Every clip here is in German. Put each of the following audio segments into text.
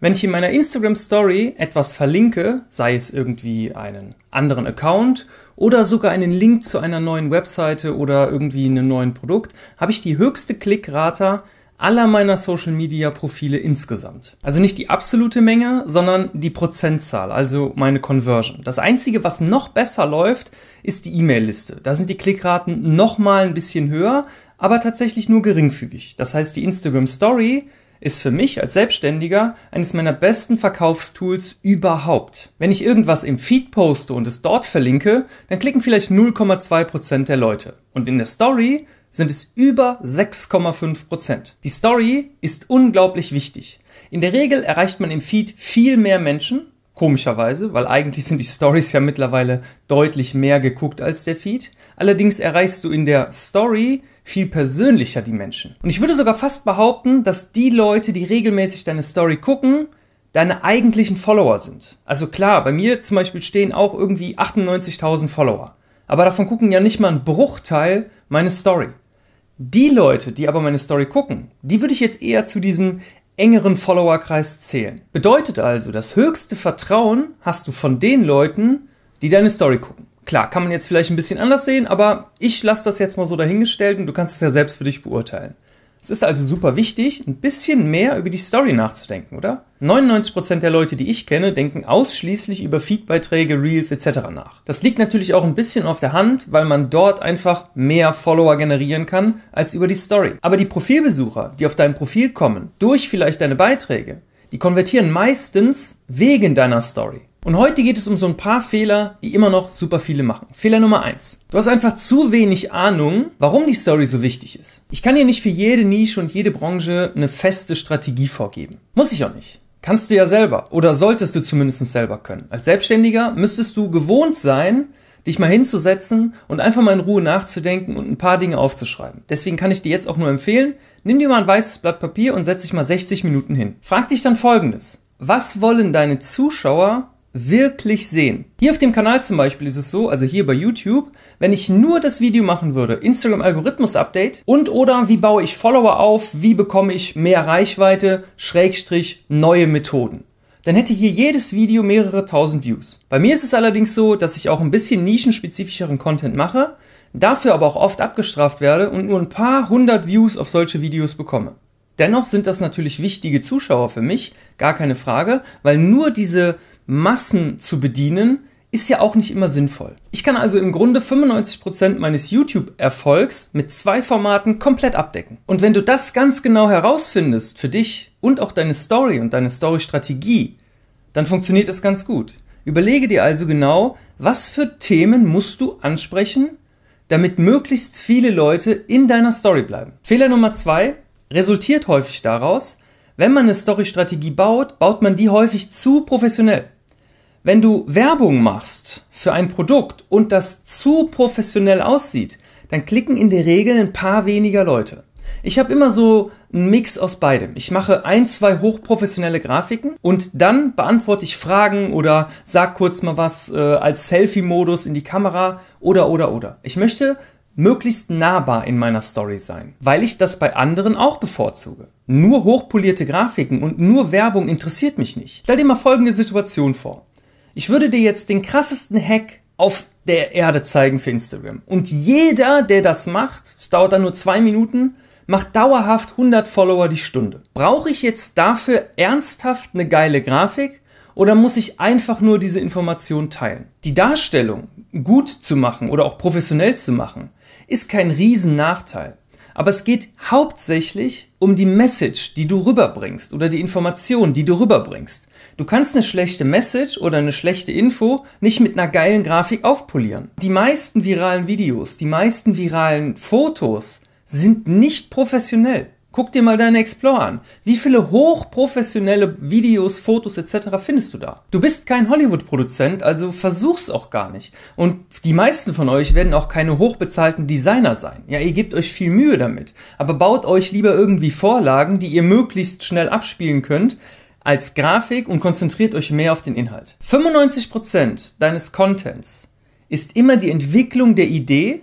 Wenn ich in meiner Instagram Story etwas verlinke, sei es irgendwie einen anderen Account oder sogar einen Link zu einer neuen Webseite oder irgendwie einem neuen Produkt, habe ich die höchste Klickrate aller meiner Social Media Profile insgesamt. Also nicht die absolute Menge, sondern die Prozentzahl, also meine Conversion. Das einzige, was noch besser läuft, ist die E-Mail-Liste. Da sind die Klickraten noch mal ein bisschen höher, aber tatsächlich nur geringfügig. Das heißt, die Instagram Story ist für mich als Selbstständiger eines meiner besten Verkaufstools überhaupt. Wenn ich irgendwas im Feed poste und es dort verlinke, dann klicken vielleicht 0,2% der Leute. Und in der Story sind es über 6,5%. Die Story ist unglaublich wichtig. In der Regel erreicht man im Feed viel mehr Menschen, komischerweise, weil eigentlich sind die Stories ja mittlerweile deutlich mehr geguckt als der Feed. Allerdings erreichst du in der Story viel persönlicher die Menschen. Und ich würde sogar fast behaupten, dass die Leute, die regelmäßig deine Story gucken, deine eigentlichen Follower sind. Also klar, bei mir zum Beispiel stehen auch irgendwie 98.000 Follower. Aber davon gucken ja nicht mal ein Bruchteil meine Story. Die Leute, die aber meine Story gucken, die würde ich jetzt eher zu diesen engeren Followerkreis zählen. Bedeutet also, das höchste Vertrauen hast du von den Leuten, die deine Story gucken. Klar, kann man jetzt vielleicht ein bisschen anders sehen, aber ich lasse das jetzt mal so dahingestellt und du kannst es ja selbst für dich beurteilen. Es ist also super wichtig, ein bisschen mehr über die Story nachzudenken, oder? 99% der Leute, die ich kenne, denken ausschließlich über Feedbeiträge, Reels etc. nach. Das liegt natürlich auch ein bisschen auf der Hand, weil man dort einfach mehr Follower generieren kann als über die Story. Aber die Profilbesucher, die auf dein Profil kommen, durch vielleicht deine Beiträge, die konvertieren meistens wegen deiner Story. Und heute geht es um so ein paar Fehler, die immer noch super viele machen. Fehler Nummer eins: Du hast einfach zu wenig Ahnung, warum die Story so wichtig ist. Ich kann dir nicht für jede Nische und jede Branche eine feste Strategie vorgeben. Muss ich auch nicht. Kannst du ja selber oder solltest du zumindest selber können. Als Selbstständiger müsstest du gewohnt sein, dich mal hinzusetzen und einfach mal in Ruhe nachzudenken und ein paar Dinge aufzuschreiben. Deswegen kann ich dir jetzt auch nur empfehlen, nimm dir mal ein weißes Blatt Papier und setz dich mal 60 Minuten hin. Frag dich dann folgendes. Was wollen deine Zuschauer wirklich sehen. Hier auf dem Kanal zum Beispiel ist es so, also hier bei YouTube, wenn ich nur das Video machen würde, Instagram Algorithmus Update und oder wie baue ich Follower auf, wie bekomme ich mehr Reichweite, Schrägstrich neue Methoden. Dann hätte hier jedes Video mehrere tausend Views. Bei mir ist es allerdings so, dass ich auch ein bisschen nischenspezifischeren Content mache, dafür aber auch oft abgestraft werde und nur ein paar hundert Views auf solche Videos bekomme. Dennoch sind das natürlich wichtige Zuschauer für mich, gar keine Frage, weil nur diese Massen zu bedienen, ist ja auch nicht immer sinnvoll. Ich kann also im Grunde 95% meines YouTube-Erfolgs mit zwei Formaten komplett abdecken. Und wenn du das ganz genau herausfindest für dich und auch deine Story und deine Story-Strategie, dann funktioniert es ganz gut. Überlege dir also genau, was für Themen musst du ansprechen, damit möglichst viele Leute in deiner Story bleiben. Fehler Nummer zwei, resultiert häufig daraus, wenn man eine Story-Strategie baut, baut man die häufig zu professionell. Wenn du Werbung machst für ein Produkt und das zu professionell aussieht, dann klicken in der Regel ein paar weniger Leute. Ich habe immer so einen Mix aus beidem. Ich mache ein, zwei hochprofessionelle Grafiken und dann beantworte ich Fragen oder sag kurz mal was äh, als Selfie-Modus in die Kamera oder oder oder. Ich möchte möglichst nahbar in meiner Story sein, weil ich das bei anderen auch bevorzuge. Nur hochpolierte Grafiken und nur Werbung interessiert mich nicht. Stell dir mal folgende Situation vor. Ich würde dir jetzt den krassesten Hack auf der Erde zeigen für Instagram. Und jeder, der das macht, es dauert dann nur zwei Minuten, macht dauerhaft 100 Follower die Stunde. Brauche ich jetzt dafür ernsthaft eine geile Grafik oder muss ich einfach nur diese Information teilen? Die Darstellung gut zu machen oder auch professionell zu machen, ist kein Riesennachteil. Aber es geht hauptsächlich um die Message, die du rüberbringst oder die Information, die du rüberbringst. Du kannst eine schlechte Message oder eine schlechte Info nicht mit einer geilen Grafik aufpolieren. Die meisten viralen Videos, die meisten viralen Fotos sind nicht professionell. Guck dir mal deine Explore an. Wie viele hochprofessionelle Videos, Fotos etc. findest du da? Du bist kein Hollywood-Produzent, also versuch's auch gar nicht. Und die meisten von euch werden auch keine hochbezahlten Designer sein. Ja, ihr gebt euch viel Mühe damit. Aber baut euch lieber irgendwie Vorlagen, die ihr möglichst schnell abspielen könnt, als Grafik und konzentriert euch mehr auf den Inhalt. 95% deines Contents ist immer die Entwicklung der Idee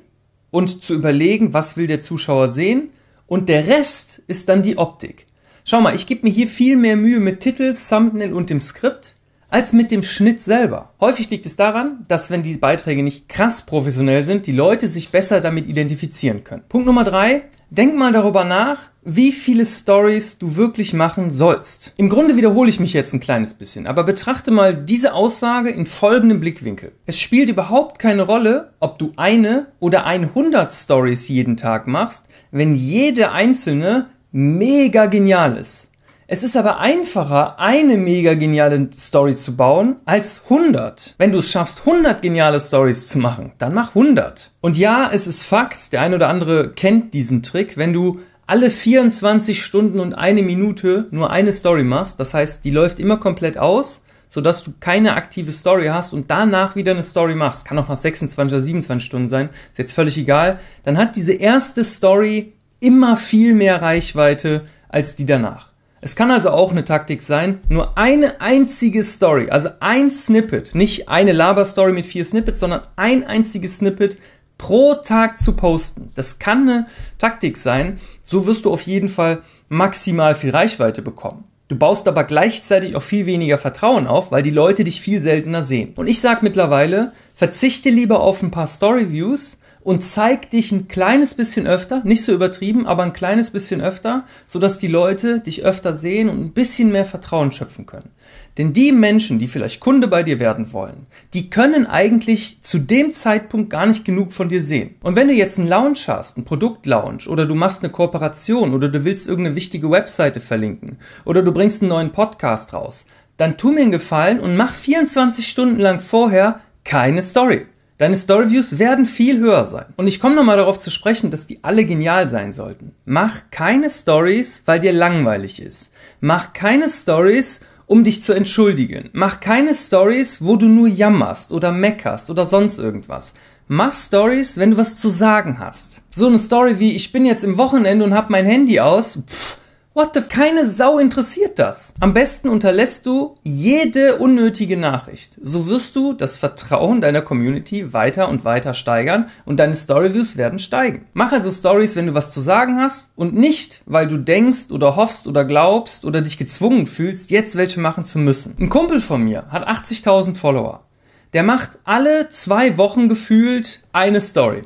und zu überlegen, was will der Zuschauer sehen und der Rest ist dann die Optik. Schau mal, ich gebe mir hier viel mehr Mühe mit Titel, Thumbnail und dem Skript als mit dem Schnitt selber. Häufig liegt es daran, dass wenn die Beiträge nicht krass professionell sind, die Leute sich besser damit identifizieren können. Punkt Nummer drei, denk mal darüber nach, wie viele Stories du wirklich machen sollst. Im Grunde wiederhole ich mich jetzt ein kleines bisschen, aber betrachte mal diese Aussage in folgendem Blickwinkel. Es spielt überhaupt keine Rolle, ob du eine oder 100 Stories jeden Tag machst, wenn jede einzelne mega genial ist. Es ist aber einfacher, eine mega geniale Story zu bauen, als 100. Wenn du es schaffst, 100 geniale Stories zu machen, dann mach 100. Und ja, es ist Fakt, der ein oder andere kennt diesen Trick, wenn du alle 24 Stunden und eine Minute nur eine Story machst, das heißt, die läuft immer komplett aus, sodass du keine aktive Story hast und danach wieder eine Story machst, kann auch nach 26 oder 27 Stunden sein, ist jetzt völlig egal, dann hat diese erste Story immer viel mehr Reichweite als die danach. Es kann also auch eine Taktik sein, nur eine einzige Story, also ein Snippet, nicht eine Laber-Story mit vier Snippets, sondern ein einziges Snippet pro Tag zu posten. Das kann eine Taktik sein. So wirst du auf jeden Fall maximal viel Reichweite bekommen. Du baust aber gleichzeitig auch viel weniger Vertrauen auf, weil die Leute dich viel seltener sehen. Und ich sage mittlerweile, verzichte lieber auf ein paar Story-Views, und zeig dich ein kleines bisschen öfter, nicht so übertrieben, aber ein kleines bisschen öfter, sodass die Leute dich öfter sehen und ein bisschen mehr Vertrauen schöpfen können. Denn die Menschen, die vielleicht Kunde bei dir werden wollen, die können eigentlich zu dem Zeitpunkt gar nicht genug von dir sehen. Und wenn du jetzt einen Launch hast, einen Produktlaunch oder du machst eine Kooperation oder du willst irgendeine wichtige Webseite verlinken oder du bringst einen neuen Podcast raus, dann tu mir einen Gefallen und mach 24 Stunden lang vorher keine Story. Deine Storyviews werden viel höher sein. Und ich komme nochmal darauf zu sprechen, dass die alle genial sein sollten. Mach keine Stories, weil dir langweilig ist. Mach keine Stories, um dich zu entschuldigen. Mach keine Stories, wo du nur jammerst oder meckerst oder sonst irgendwas. Mach Stories, wenn du was zu sagen hast. So eine Story wie ich bin jetzt im Wochenende und hab mein Handy aus. Pff, What the? Keine Sau interessiert das. Am besten unterlässt du jede unnötige Nachricht. So wirst du das Vertrauen deiner Community weiter und weiter steigern und deine Storyviews werden steigen. Mach also Stories, wenn du was zu sagen hast und nicht, weil du denkst oder hoffst oder glaubst oder dich gezwungen fühlst, jetzt welche machen zu müssen. Ein Kumpel von mir hat 80.000 Follower. Der macht alle zwei Wochen gefühlt eine Story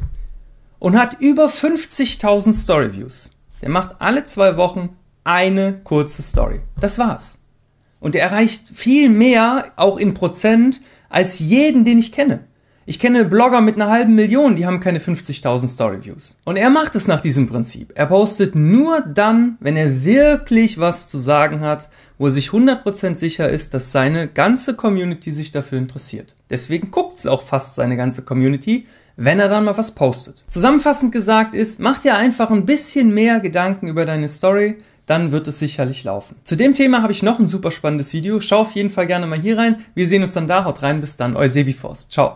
und hat über 50.000 Storyviews. Der macht alle zwei Wochen eine kurze Story. Das war's. Und er erreicht viel mehr, auch in Prozent, als jeden, den ich kenne. Ich kenne Blogger mit einer halben Million, die haben keine 50.000 Storyviews. Und er macht es nach diesem Prinzip. Er postet nur dann, wenn er wirklich was zu sagen hat, wo er sich 100% sicher ist, dass seine ganze Community sich dafür interessiert. Deswegen guckt es auch fast seine ganze Community, wenn er dann mal was postet. Zusammenfassend gesagt ist, mach dir einfach ein bisschen mehr Gedanken über deine Story, dann wird es sicherlich laufen. Zu dem Thema habe ich noch ein super spannendes Video. Schau auf jeden Fall gerne mal hier rein. Wir sehen uns dann da. Haut rein. Bis dann. Euer Sebiforce. Ciao.